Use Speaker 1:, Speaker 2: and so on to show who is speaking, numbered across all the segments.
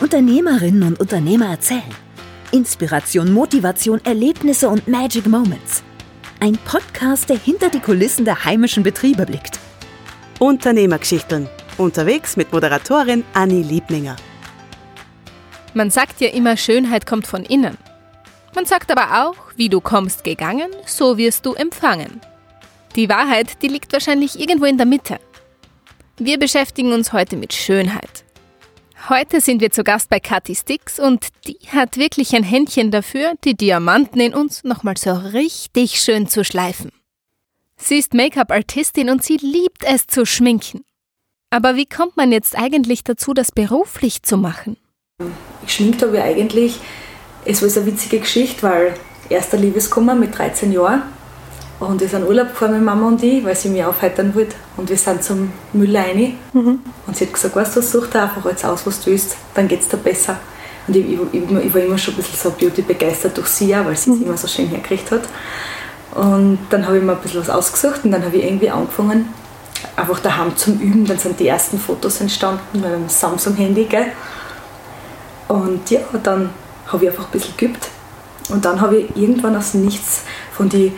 Speaker 1: Unternehmerinnen und Unternehmer erzählen. Inspiration, Motivation, Erlebnisse und Magic Moments. Ein Podcast, der hinter die Kulissen der heimischen Betriebe blickt.
Speaker 2: Unternehmergeschichten. Unterwegs mit Moderatorin Anni Liebninger.
Speaker 3: Man sagt ja immer, Schönheit kommt von innen. Man sagt aber auch, wie du kommst gegangen, so wirst du empfangen. Die Wahrheit, die liegt wahrscheinlich irgendwo in der Mitte. Wir beschäftigen uns heute mit Schönheit. Heute sind wir zu Gast bei Kathi Sticks und die hat wirklich ein Händchen dafür, die Diamanten in uns nochmal so richtig schön zu schleifen. Sie ist Make-up-Artistin und sie liebt es zu schminken. Aber wie kommt man jetzt eigentlich dazu, das beruflich zu machen?
Speaker 4: Geschminkt habe ich eigentlich, es war eine witzige Geschichte, weil erster Liebeskummer mit 13 Jahren und wir sind Urlaub gefahren mit Mama und ich, weil sie mich aufheitern wollte. Und wir sind zum Müll rein. Mhm. Und sie hat gesagt, weißt du, such dir einfach jetzt aus, was du willst, dann geht es dir besser. Und ich, ich, ich, war immer schon ein bisschen so Beauty begeistert durch sie auch, weil sie es mhm. immer so schön hergekriegt hat. Und dann habe ich mir ein bisschen was ausgesucht und dann habe ich irgendwie angefangen, einfach daheim zum Üben. Dann sind die ersten Fotos entstanden mit einem Samsung-Handy. Und ja, dann habe ich einfach ein bisschen geübt. Und dann habe ich irgendwann aus nichts von den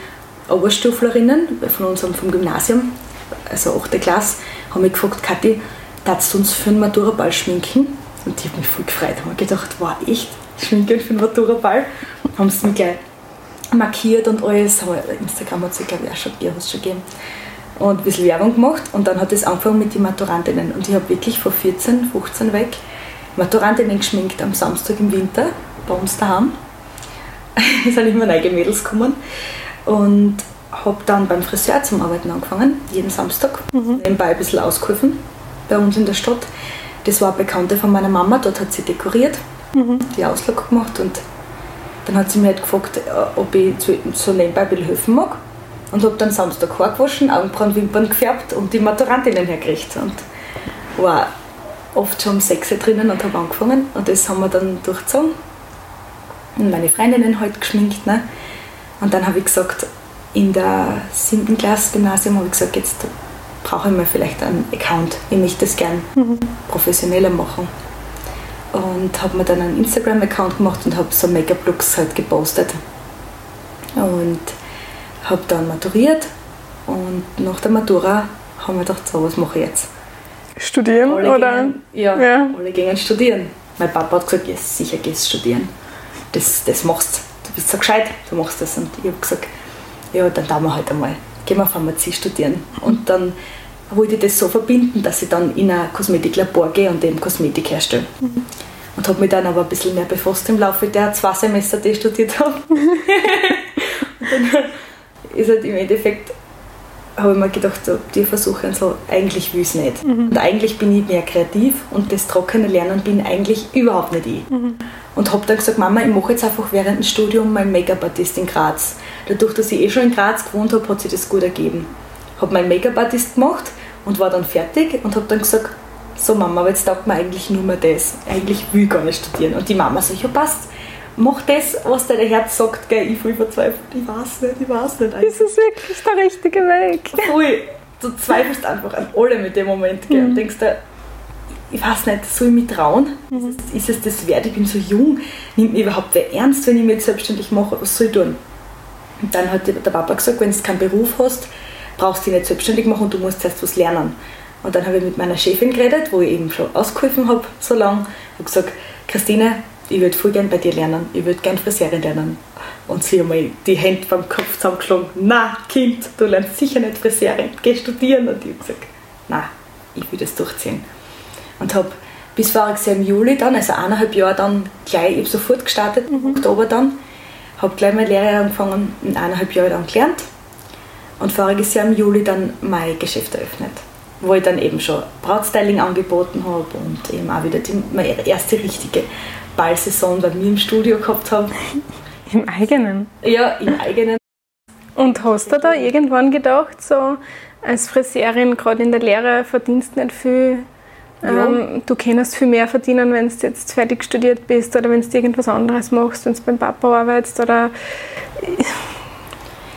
Speaker 4: Oberstuflerinnen von unserem vom Gymnasium, also 8. Klasse, haben mich gefragt, Kathi, darfst du uns für einen Maturaball schminken? Und ich habe mich voll gefreut. Ich habe gedacht, wow, echt? Schminken für einen Maturaball? Haben sie mich gleich markiert und alles. Instagram hat es, glaube ich, auch schon, ja, schon gegeben. Und ein bisschen Werbung gemacht. Und dann hat es angefangen mit den Maturantinnen. Und ich habe wirklich vor 14, 15 weg Maturantinnen geschminkt am Samstag im Winter bei uns daheim. es sind immer neue Mädels gekommen und habe dann beim Friseur zum Arbeiten angefangen, jeden Samstag. Mhm. Nebenbei ein bisschen ausgeholfen bei uns in der Stadt. Das war eine Bekannte von meiner Mama, dort hat sie dekoriert, mhm. die Auslage gemacht und dann hat sie mir halt gefragt, äh, ob ich so nebenbei ein bisschen helfen mag. Und habe dann Samstag Haar gewaschen, Augenbrauen, Wimpern gefärbt und die Maturantinnen hergekriegt. Und war oft schon um 6 Uhr drinnen und habe angefangen und das haben wir dann durchgezogen. Und meine Freundinnen halt geschminkt. Ne? Und dann habe ich gesagt, in der 7. Klasse Gymnasium habe ich gesagt, jetzt brauche ich mir vielleicht einen Account. Ich möchte das gern mhm. professioneller machen. Und habe mir dann einen Instagram-Account gemacht und habe so Make-up-Looks halt gepostet. Und habe dann maturiert und nach der Matura haben wir gedacht, so was mache ich jetzt.
Speaker 5: Studieren alle oder?
Speaker 4: Gingen, ja, ja, alle gingen studieren. Mein Papa hat gesagt, ja, sicher gehst studieren. Das, das machst du bist so gescheit, du machst das. Und ich habe gesagt, ja, dann tun wir halt einmal, gehen wir Pharmazie studieren. Und dann wollte ich das so verbinden, dass ich dann in ein Kosmetiklabor gehe und eben Kosmetik herstelle. Mhm. Und habe mich dann aber ein bisschen mehr befasst im Laufe der zwei Semester, die ich studiert habe. und dann ist halt im Endeffekt habe ich mir gedacht, so, die versuchen so, eigentlich will ich es nicht. Mhm. Und eigentlich bin ich mehr kreativ und das trockene Lernen bin eigentlich überhaupt nicht ich. Mhm. Und habe dann gesagt, Mama, ich mache jetzt einfach während dem Studium mein Make-up-Artist in Graz. Dadurch, dass ich eh schon in Graz gewohnt habe, hat sich das gut ergeben. Habe meinen Make-up-Artist gemacht und war dann fertig und habe dann gesagt, so Mama, aber jetzt taugt mir eigentlich nur mehr das. Eigentlich will ich gar nicht studieren. Und die Mama so, ja passt, mach das, was dein Herz sagt, gell, ich voll verzweifelt, ich weiß nicht, ich weiß nicht.
Speaker 5: Eigentlich. Ist es wirklich der richtige Weg?
Speaker 4: Voll. Du zweifelst einfach an allem in dem Moment gell, mhm. und denkst dir, ich weiß nicht, soll ich mich trauen? Mhm. Ist, es, ist, es, das wert? Ich bin so jung, nimmt mich überhaupt wer ernst, wenn ich mich jetzt selbstständig mache? Was soll ich tun? Und dann hat der Papa gesagt, wenn du keinen Beruf hast, brauchst du dich nicht selbstständig machen und du musst erst was lernen. Und dann habe ich mit meiner Chefin geredet, wo ich eben schon ausgeholfen habe, so lange, und gesagt, Christine, ich würde voll gern bei dir lernen, ich würde gern Friseurin lernen. Und sie hat mal die Hände beim Kopf zusammengeschlagen, na Kind, du lernst sicher nicht Friseurin, geh studieren. Und ich habe gesagt, na, ich will das durchziehen. Und habe bis voriges Jahr im Juli dann, also eineinhalb Jahre dann gleich, ich habe sofort gestartet, im mhm. Oktober dann, habe gleich meine Lehre angefangen, in eineinhalb Jahren dann gelernt und voriges Jahr im Juli dann mein Geschäft eröffnet, wo ich dann eben schon Brautstyling angeboten habe und eben auch wieder die, meine erste richtige Ballsaison bei mir im Studio gehabt habe.
Speaker 5: Im eigenen?
Speaker 4: Ja, im eigenen.
Speaker 5: Und hast du da irgendwann gedacht, so als Friseurin, gerade in der Lehre, verdienst nicht viel? Ja. Ähm, du kannst viel mehr verdienen, wenn du jetzt fertig studiert bist oder wenn du irgendwas anderes machst, wenn du beim Papa arbeitest oder...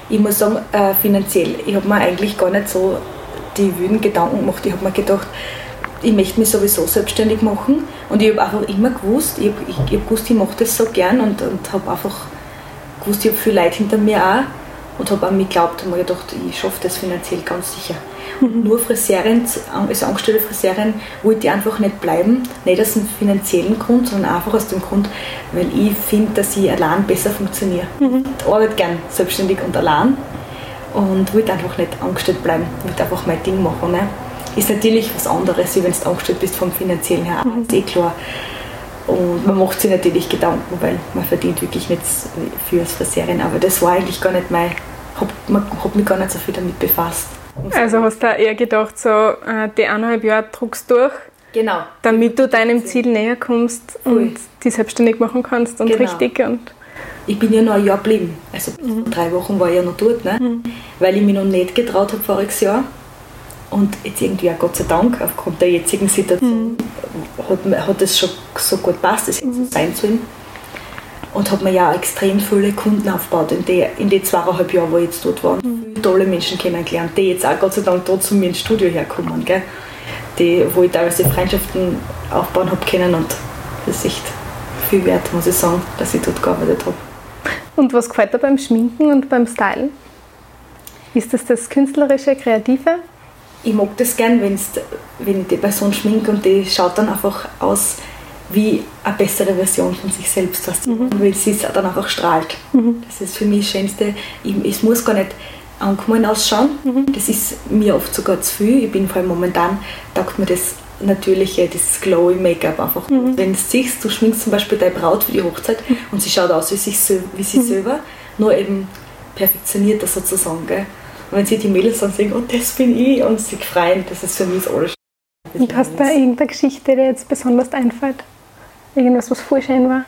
Speaker 4: Ich muss sagen, äh, finanziell, ich habe mir eigentlich gar nicht so die wilden Gedanken gemacht. Ich habe mir gedacht, ich möchte mich sowieso selbstständig machen und ich habe einfach immer gewusst, ich habe ich, ich hab gewusst, ich mache das so gern und, und habe einfach gewusst, ich habe viele Leute hinter mir auch und habe an mich geglaubt und mir gedacht, ich schaffe das finanziell ganz sicher. Und nur Friseurin, als angestellte Friseurin wollte ich einfach nicht bleiben, nicht aus einem finanziellen Grund, sondern einfach aus dem Grund, weil ich finde, dass ich allein besser funktioniere. Mhm. Ich arbeite gern selbstständig und allein und wollte einfach nicht angestellt bleiben, ich wollte einfach mein Ding machen. Ne? Ist natürlich was anderes, wie wenn du angestellt bist vom finanziellen her, mhm. ist eh klar. Und man macht sich natürlich Gedanken, weil man verdient wirklich nicht viel als Friseurin, aber das war eigentlich gar nicht mein, hab, man hat mich gar nicht so viel damit befasst.
Speaker 5: Also hast du eher gedacht, so äh, die eineinhalb Jahre druckst durch,
Speaker 4: genau.
Speaker 5: damit du deinem Ziel näher kommst Voll. und die selbstständig machen kannst und genau. richtig. Und
Speaker 4: ich bin ja noch ein Jahr geblieben. Also mhm. drei Wochen war ich ja noch dort, ne? Mhm. weil ich mich noch nicht getraut habe voriges Jahr. Und jetzt irgendwie auch Gott sei Dank, aufgrund der jetzigen Situation, mhm. hat, hat es schon so gut passt, das jetzt mhm. sein sollen. Und habe mir ja extrem viele Kunden aufgebaut in den in die zweieinhalb Jahren, wo ich jetzt dort war. Mhm. Viele tolle Menschen kennengelernt, die jetzt auch Gott sei Dank dort zu mir ins Studio herkommen. Gell? Die, wo ich teilweise Freundschaften aufbauen habe können und das ist echt viel wert, muss ich sagen, dass ich dort gearbeitet habe.
Speaker 5: Und was gefällt dir beim Schminken und beim Stylen? Ist das das künstlerische, kreative?
Speaker 4: Ich mag das gern, wenn's, wenn die Person schminkt und die schaut dann einfach aus wie eine bessere Version von sich selbst, was mhm. weil sie dann einfach strahlt. Mhm. Das ist für mich das Schönste. Ich, es muss gar nicht angekommen ausschauen. Mhm. Das ist mir oft sogar zu viel. Ich bin vor allem momentan, taugt mir das natürliche, dieses glowy Make-up einfach. Mhm. Wenn du siehst, du schminkst zum Beispiel deine Braut für die Hochzeit mhm. und sie schaut aus wie, sich, wie sie mhm. selber, nur eben perfektionierter sozusagen. Gell? Und wenn sie die Mädels dann sehen, oh, das bin ich, und sie freuen, das ist für mich das alles.
Speaker 5: Und hast du da irgendeine Geschichte, die dir jetzt besonders einfällt? Irgendwas, was voll schön war?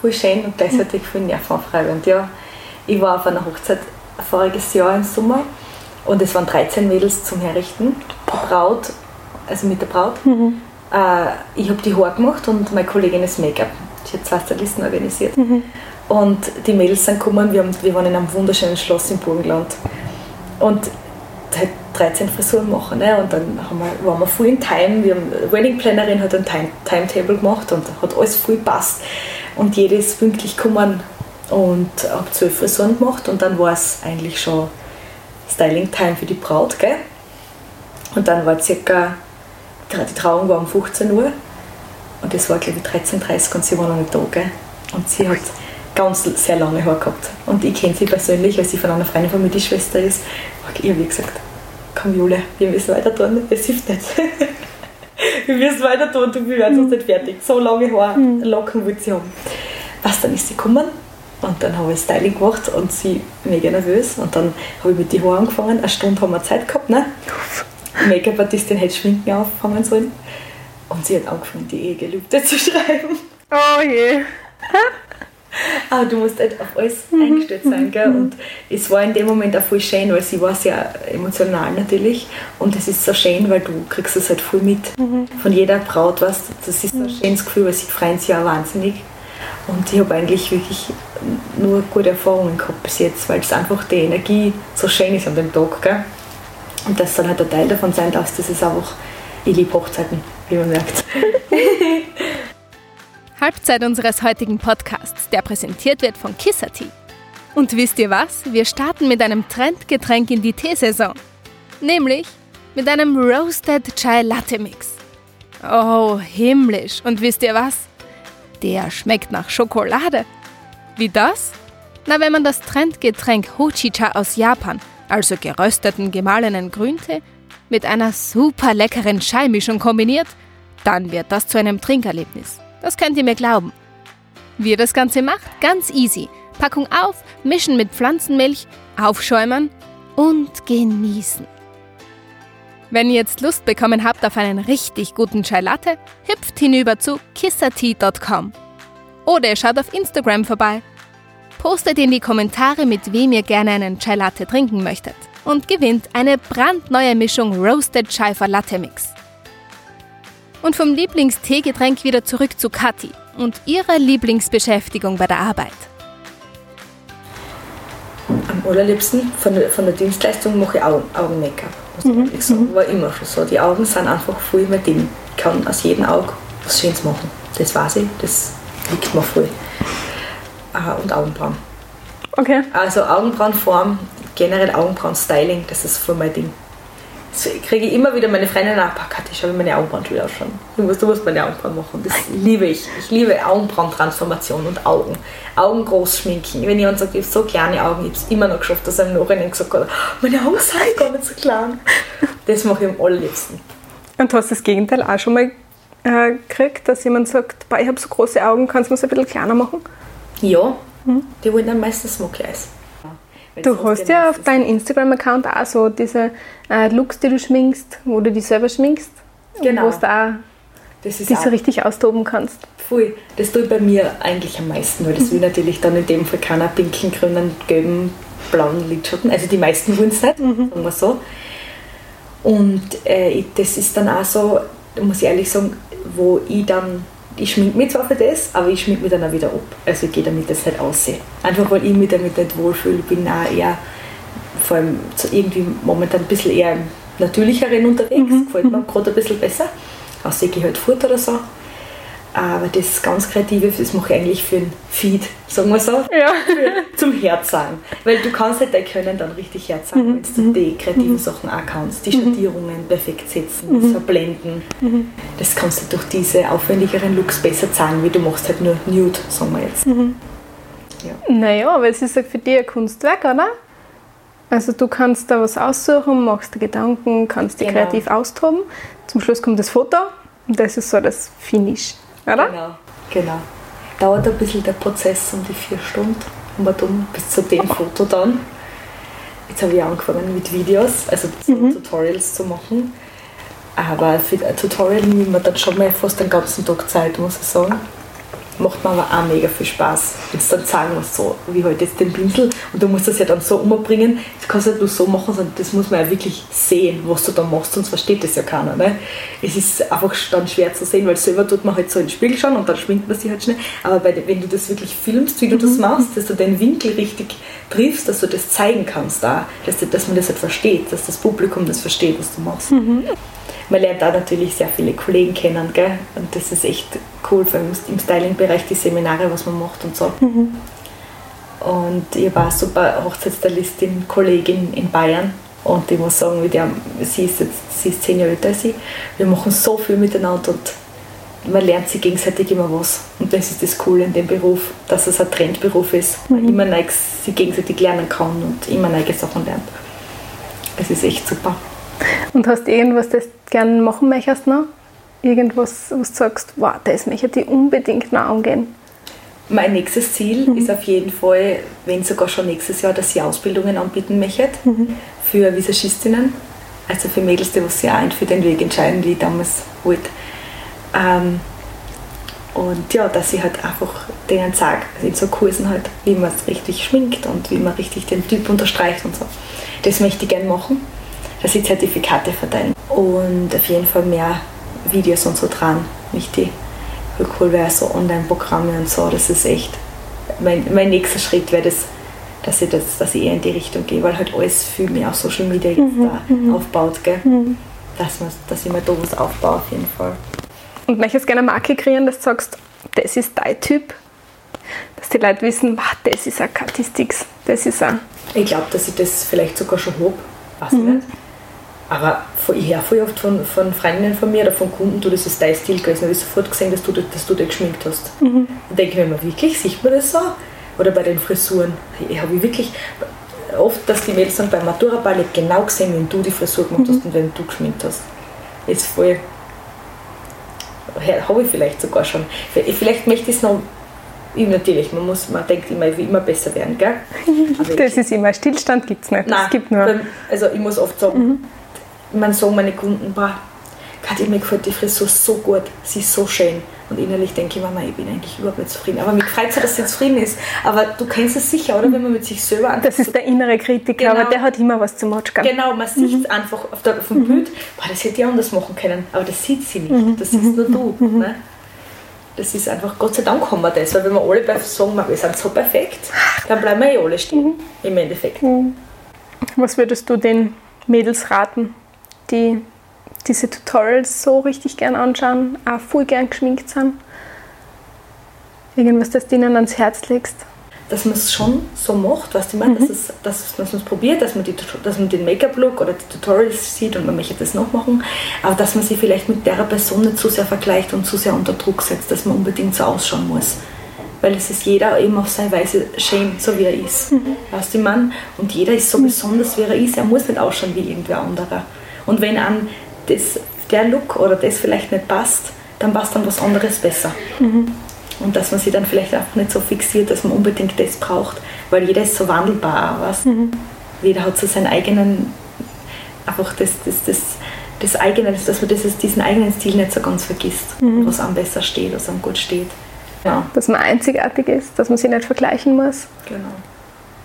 Speaker 4: Voll schön und gleichzeitig voll nervenaufreibend, ja. Ich war auf einer Hochzeit voriges Jahr im Sommer und es waren 13 Mädels zum Herrichten. Die Braut also mit der Braut. Mhm. Äh, ich habe die Haare gemacht und meine Kollegin ist Make-up. Sie hat zwei Stylisten organisiert. Mhm. Und die Mädels sind gekommen, wir, haben, wir waren in einem wunderschönen Schloss im Burgenland. Und halt 13 Frisuren machen. Ne? Und dann haben wir, waren wir voll in Time. Wir haben, Wedding Plannerin hat ein Time, Timetable gemacht und hat alles voll passt. Und jede ist pünktlich gekommen und habe zwölf Frisuren gemacht. Und dann war es eigentlich schon Styling Time für die Braut. Gell? Und dann war circa die Trauung war um 15 Uhr und es war glaube ich 13.30 Uhr und sie war noch nicht da. Gell? Und sie hat ganz sehr lange Haare gehabt. Und ich kenne sie persönlich, weil sie von einer Freundin von mir die Schwester ist. Und ich habe gesagt, komm Jule, wir müssen weiter tun, es hilft nicht. wir müssen weiter tun, wir werden sonst nicht fertig. So lange Haare, mhm. Locken will sie haben. Was, dann ist sie gekommen und dann habe ich Styling gemacht und sie mega nervös. Und dann habe ich mit den Haaren angefangen. Eine Stunde haben wir Zeit gehabt. Ne? Make-up-Artistin hätte Schminken auffangen sollen. Und sie hat angefangen, die Ehegelübde zu schreiben.
Speaker 5: Oh je.
Speaker 4: Aber du musst halt auf alles mhm. eingestellt sein. Gell? Und es war in dem Moment auch voll schön, weil sie war sehr emotional natürlich. Und es ist so schön, weil du kriegst es halt voll mit. Mhm. Von jeder Braut, was das ist so ein mhm. schönes Gefühl, weil sie freuen sich auch wahnsinnig. Und ich habe eigentlich wirklich nur gute Erfahrungen gehabt bis jetzt, weil es einfach die Energie so schön ist an dem Tag. Gell? Und das soll halt ein Teil davon sein, dass das ist einfach, ich liebe Hochzeiten, wie man merkt.
Speaker 3: Halbzeit unseres heutigen Podcasts, der präsentiert wird von Kissati. Und wisst ihr was? Wir starten mit einem Trendgetränk in die Teesaison. Nämlich mit einem Roasted Chai Latte Mix. Oh, himmlisch. Und wisst ihr was? Der schmeckt nach Schokolade. Wie das? Na, wenn man das Trendgetränk Hochicha aus Japan also gerösteten gemahlenen Grüntee, mit einer super leckeren Scheimischung kombiniert, dann wird das zu einem Trinkerlebnis. Das könnt ihr mir glauben. Wie ihr das Ganze macht? Ganz easy. Packung auf, mischen mit Pflanzenmilch, aufschäumen und genießen. Wenn ihr jetzt Lust bekommen habt auf einen richtig guten Chai Latte, hüpft hinüber zu kissatea.com. Oder ihr schaut auf Instagram vorbei Postet in die Kommentare, mit wem ihr gerne einen Chai Latte trinken möchtet und gewinnt eine brandneue Mischung Roasted Chai Latte Mix. Und vom Lieblingsteegetränk wieder zurück zu Kathi und ihrer Lieblingsbeschäftigung bei der Arbeit.
Speaker 4: Am allerliebsten von der, von der Dienstleistung mache ich Augen-Make-up. muss ich ehrlich sagen. War immer schon so. Die Augen sind einfach voll mein Ding. Ich kann aus jedem Auge was Schönes machen. Das weiß ich, das liegt mir voll. Ah, und Augenbrauen.
Speaker 5: Okay.
Speaker 4: Also Augenbrauenform, generell Augenbrauen-Styling, das ist voll mein Ding. Das kriege ich immer wieder meine Freunde nach, "Boah, Kathi, schau, wie meine Augenbrauen wieder ausschauen. Du musst, du musst meine Augenbrauen machen. Das liebe ich. Ich liebe Augenbrauentransformation und Augen. Augen groß schminken. Wenn jemand sagt, ich habe so kleine Augen, ich habe es immer noch geschafft, dass er im Nachhinein gesagt hat, meine Augen seien gar nicht so klein. Das mache ich am allerliebsten.
Speaker 5: Und du hast das Gegenteil auch schon mal äh, gekriegt, dass jemand sagt, "Boah, ich habe so große Augen, kannst du mir es ein bisschen kleiner machen?
Speaker 4: Ja, die wollen dann meistens Smoky Eyes.
Speaker 5: Du hast ja auf deinem Instagram-Account auch so diese äh, Looks, die du schminkst, wo du dich selber schminkst.
Speaker 4: Genau.
Speaker 5: Wo du da
Speaker 4: das ist
Speaker 5: dich
Speaker 4: auch
Speaker 5: so richtig austoben kannst.
Speaker 4: Voll. Das tue ich bei mir eigentlich am meisten, weil das will natürlich dann in dem Fall keiner pinken, grünen, gelben, blauen Lidschatten. Also die meisten wollen es nicht, sagen wir so. Und äh, das ist dann auch so, muss ich ehrlich sagen, wo ich dann, ich schminke mich zwar für das, aber ich schminke mich dann auch wieder ab. Also ich gehe damit das nicht aussehen. Einfach weil ich mich damit nicht wohlfühle. Bin auch eher, vor allem irgendwie momentan ein bisschen eher im natürlicheren unterwegs. Gefällt mir gerade ein bisschen besser. Außer ich gehe halt fort oder so. Aber das ganz Kreative, das mache ich eigentlich für den Feed, sagen wir so.
Speaker 5: Ja.
Speaker 4: Zum Herzsagen. Weil du kannst halt dein Können dann richtig herzsagen, wenn du die kreativen Sachen auch kannst. Die Schattierungen perfekt setzen, das Verblenden. Das kannst du durch diese aufwendigeren Looks besser zeigen, wie du machst halt nur Nude, sagen wir jetzt.
Speaker 5: Naja, aber es ist ja für dich ein Kunstwerk, oder? Also du kannst da was aussuchen, machst dir Gedanken, kannst dich
Speaker 4: Genau.
Speaker 5: kreativ austoben. Zum Schluss kommt das Foto und das ist so das Finish, oder?
Speaker 4: Genau, genau. Dauert ein bisschen der Prozess um die vier Stunden und wir tun bis zu dem Foto dann. Jetzt habe ich angefangen mit Videos, also so Tutorials zu machen. Aber für ein Tutorial nimmt man dann schon mal fast den ganzen Tag Zeit, muss ich sagen. Macht mir aber auch mega viel Spaß. Jetzt dann sagen wir so, wie halt jetzt den Pinsel und du musst das ja dann so umbringen. Das kannst du nicht nur so machen, sondern das muss man ja wirklich sehen, was du da machst, sonst versteht das ja keiner. Ne? Es ist einfach dann schwer zu sehen, weil selber tut man halt so in den Spiegel schauen und dann schminkt man sich halt schnell. Aber bei, wenn du das wirklich filmst, wie du das machst, dass du den Winkel richtig triffst, dass du das zeigen kannst da, dass, dass man das halt versteht, dass das Publikum das versteht, was du machst. Man lernt da natürlich sehr viele Kollegen kennen, gell? und das ist echt cool, vor allem im Styling-Bereich, die Seminare, was man macht und so. Und ich war super Hochzeitsstylistin, Kollegin in Bayern. Und ich muss sagen, mit der, sie, ist jetzt, sie ist zehn Jahre älter als ich. Wir machen so viel miteinander und man lernt sich gegenseitig immer was. Und das ist das Coole in dem Beruf, dass es ein Trendberuf ist. Man immer neu sich gegenseitig lernen kann und immer neue Sachen lernt. Es ist echt super.
Speaker 5: Und hast du irgendwas, das du gerne machen möchtest noch? Irgendwas, wo du sagst, wow, das möchte ich unbedingt noch angehen.
Speaker 4: Mein nächstes Ziel ist auf jeden Fall, wenn sogar schon nächstes Jahr, dass ich Ausbildungen anbieten möchte für Visagistinnen. Also für Mädels, die was sich auch für den Weg entscheiden, wie ich damals wollte. Ähm, und ja, dass ich halt einfach denen sage, in so Kursen halt, wie man es richtig schminkt und wie man richtig den Typ unterstreicht und so. Das möchte ich gerne machen, dass ich Zertifikate verteilen. Und auf jeden Fall mehr Videos und so dran. Wichtig. Voll cool wäre so Online-Programme und so. Das ist echt. Mein, mein nächster Schritt wäre das, dass ich, das, dass ich eher in die Richtung gehe, weil halt alles viel mehr auf Social Media jetzt da aufbaut, gell? Dass, man, dass ich mir da was aufbaue auf jeden Fall.
Speaker 5: Und möchtest gerne eine Marke kreieren, dass du sagst, das ist dein Typ? Dass die Leute wissen, wow, das ist ein Katistix, das ist ein...
Speaker 4: Ich glaube, dass ich das vielleicht sogar schon habe, weiß ich nicht. Aber ich höre voll oft von, von Freundinnen von mir oder von Kunden, du, das ist dein Stil gewesen. habe ich sofort gesehen, dass du, dass du dich geschminkt hast. Und denke ich mir immer, wirklich, sieht man das so? Oder bei den Frisuren. Ich habe ich wirklich oft, dass die Mädels sagen, beim Maturaball, ich genau gesehen, wenn du die Frisur gemacht hast und wenn du geschminkt hast. Ist voll. Habe ich vielleicht sogar schon. Vielleicht möchte ich es noch. Ich, natürlich, man, muss, man denkt immer, ich will immer besser werden, gell? Aber
Speaker 5: Das ist immer, Stillstand gibt es nicht.
Speaker 4: Nein,
Speaker 5: es gibt nur...
Speaker 4: beim- also ich muss oft sagen, man sagen meine Kunden, boah, Katja, mir gefällt die Frisur so gut, sie ist so schön. Und innerlich denke ich, Mama, ich bin eigentlich überhaupt nicht zufrieden. Aber mir freut es, dass sie zufrieden ist. Aber du kennst es sicher, oder? Wenn man mit sich selber
Speaker 5: Das ist der innere Kritiker,
Speaker 4: Genau.
Speaker 5: aber der hat immer was zu matschern.
Speaker 4: Genau, man sieht es einfach auf, der, auf dem Bild, boah, das hätte ich anders machen können. Aber das sieht sie nicht. Das ist nur du. Ne? Das ist einfach, Gott sei Dank haben wir das. Weil wenn wir alle sagen, wir sind so perfekt, dann bleiben wir eh alle stehen. Im Endeffekt.
Speaker 5: Was würdest du den Mädels raten, die diese Tutorials so richtig gern anschauen, auch voll gern geschminkt sind? Irgendwas, das du ihnen ans Herz legst?
Speaker 4: Dass man es schon so macht, was ich meine, mhm. dass, es, dass, dass man es probiert, dass man, die, dass man den Make-up-Look oder die Tutorials sieht und man möchte das noch machen, aber dass man sich vielleicht mit der Person nicht zu sehr vergleicht und zu sehr unter Druck setzt, dass man unbedingt so ausschauen muss weil es ist jeder eben auf seine Weise schön, so wie er ist. Mhm. Weißt du, Mann? Und jeder ist so mhm. besonders, wie er ist. Er muss nicht ausschauen wie irgendwer anderer. Und wenn an das, der Look oder das vielleicht nicht passt, dann passt dann was anderes besser. Mhm. Und dass man sich dann vielleicht auch nicht so fixiert, dass man unbedingt das braucht, weil jeder ist so wandelbar. Weißt? Mhm. Jeder hat so seinen eigenen, einfach das, das, das, das eigene, dass man das, diesen eigenen Stil nicht so ganz vergisst, mhm. was einem besser steht, was einem gut steht.
Speaker 5: Ja. Dass man einzigartig ist, dass man sich nicht vergleichen muss.
Speaker 4: Genau.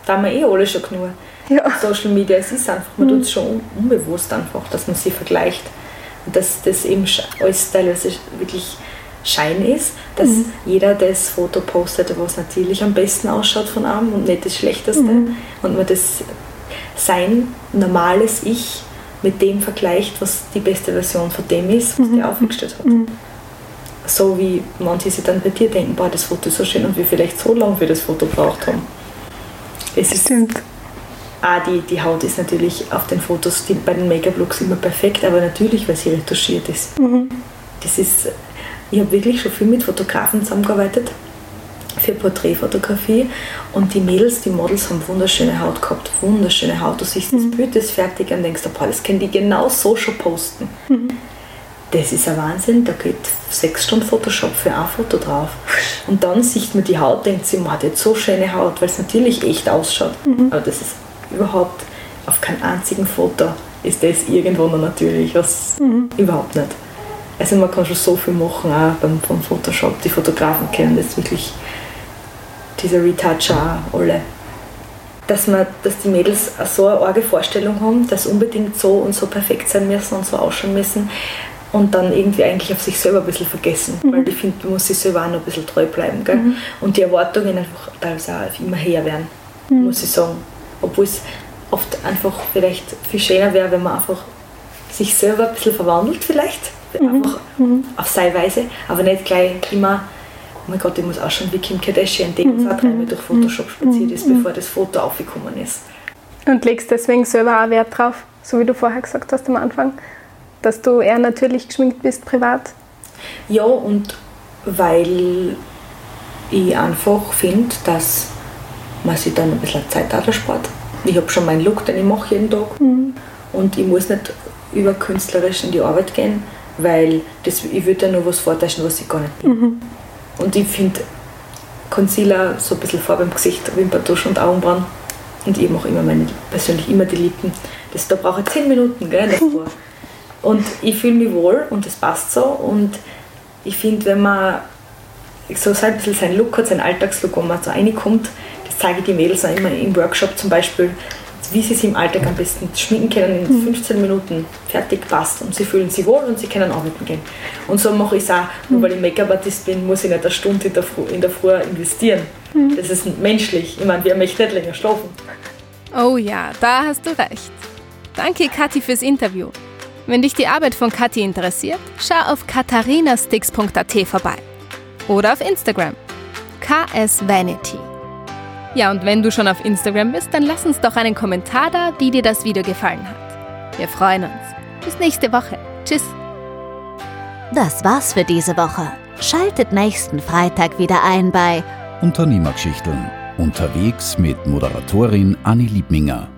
Speaker 4: Da haben wir eh alle schon genug. Ja. Social Media, es ist einfach, man mhm. tut es schon unbewusst einfach, dass man sie vergleicht. Und dass das eben alles teilweise wirklich Schein ist, dass mhm. jeder das Foto postet, was natürlich am besten ausschaut von einem und nicht das Schlechteste. Mhm. Und man das sein normales Ich mit dem vergleicht, was die beste Version von dem ist, was mhm. der aufgestellt hat. Mhm so wie manche sich dann bei dir denken, boah, das Foto ist so schön und wir vielleicht so lange für das Foto braucht haben. Es ist, Stimmt. Ah, die, die Haut ist natürlich auf den Fotos, die, bei den Make-up-Looks immer perfekt, aber natürlich, weil sie retuschiert ist. Mhm. Das ist, ich habe wirklich schon viel mit Fotografen zusammengearbeitet für Porträtfotografie und die Mädels, die Models haben wunderschöne Haut gehabt, wunderschöne Haut. Du siehst mhm. das Bild ist fertig und denkst, boah, das können die genau so schon posten. Mhm das ist ein Wahnsinn, da geht sechs Stunden Photoshop für ein Foto drauf. Und dann sieht man die Haut, denkt sie, man hat jetzt so schöne Haut, weil es natürlich echt ausschaut. Mhm. Aber das ist überhaupt auf keinem einzigen Foto ist das irgendwo noch natürlich, was mhm. überhaupt nicht. Also man kann schon so viel machen, auch beim, beim Photoshop. Die Fotografen kennen das wirklich, diese Retoucher alle. Dass, man, dass die Mädels so eine arge Vorstellung haben, dass unbedingt so und so perfekt sein müssen und so ausschauen müssen, und dann irgendwie eigentlich auf sich selber ein bisschen vergessen. Mhm. Weil ich finde, man muss sich selber auch noch ein bisschen treu bleiben. Gell? Mhm. Und die Erwartungen einfach teilweise auch immer höher werden, mhm. muss ich sagen. Obwohl es oft einfach vielleicht viel schöner wäre, wenn man einfach sich selber ein bisschen verwandelt vielleicht. Mhm. Einfach mhm. auf seine Weise, aber nicht gleich immer oh mein Gott, ich muss auch schon wie Kim Kardashian denken, mhm. dreimal durch Photoshop spaziert ist, bevor das Foto aufgekommen ist.
Speaker 5: Und legst deswegen selber auch Wert drauf, so wie du vorher gesagt hast am Anfang? dass du eher natürlich geschminkt bist privat?
Speaker 4: Ja, und weil ich einfach finde, dass man sich dann ein bisschen Zeit spart. Ich habe schon meinen Look, den ich mache jeden Tag. Mhm. Und ich muss nicht überkünstlerisch in die Arbeit gehen, weil das, ich würde ja nur was vortäuschen, was ich gar nicht bin. Mhm. Und ich finde Concealer, so ein bisschen Farbe im Gesicht, Wimperntusch und Augenbrauen. Und ich mache immer meine, persönlich immer die Lippen. Das, da brauche ich 10 Minuten gell, davor. Und ich fühle mich wohl und das passt so. Und ich finde, wenn man so ein bisschen seinen Look hat, seinen Alltagslook, wo man so reinkommt, zeige ich die Mädels auch immer im Workshop zum Beispiel, wie sie sich im Alltag am besten schminken können, in 15 mhm. Minuten fertig passt und sie fühlen sich wohl und sie können arbeiten gehen. Und so mache ich es auch, nur weil ich Make-up-Artist bin, muss ich nicht eine Stunde in der, Früh, in der Früh investieren. Mhm. Das ist menschlich. Ich meine, wer möchte nicht länger schlafen?
Speaker 3: Oh ja, da hast du recht. Danke, Kathi, fürs Interview. Wenn dich die Arbeit von Kathi interessiert, schau auf katharinasticks.at vorbei. Oder auf Instagram. KS Vanity. Ja, und wenn du schon auf Instagram bist, dann lass uns doch einen Kommentar da, wie dir das Video gefallen hat. Wir freuen uns. Bis nächste Woche. Tschüss.
Speaker 1: Das war's für diese Woche. Schaltet nächsten Freitag wieder ein bei
Speaker 6: Unternehmergeschichten. Unterwegs mit Moderatorin Anni Liebminger.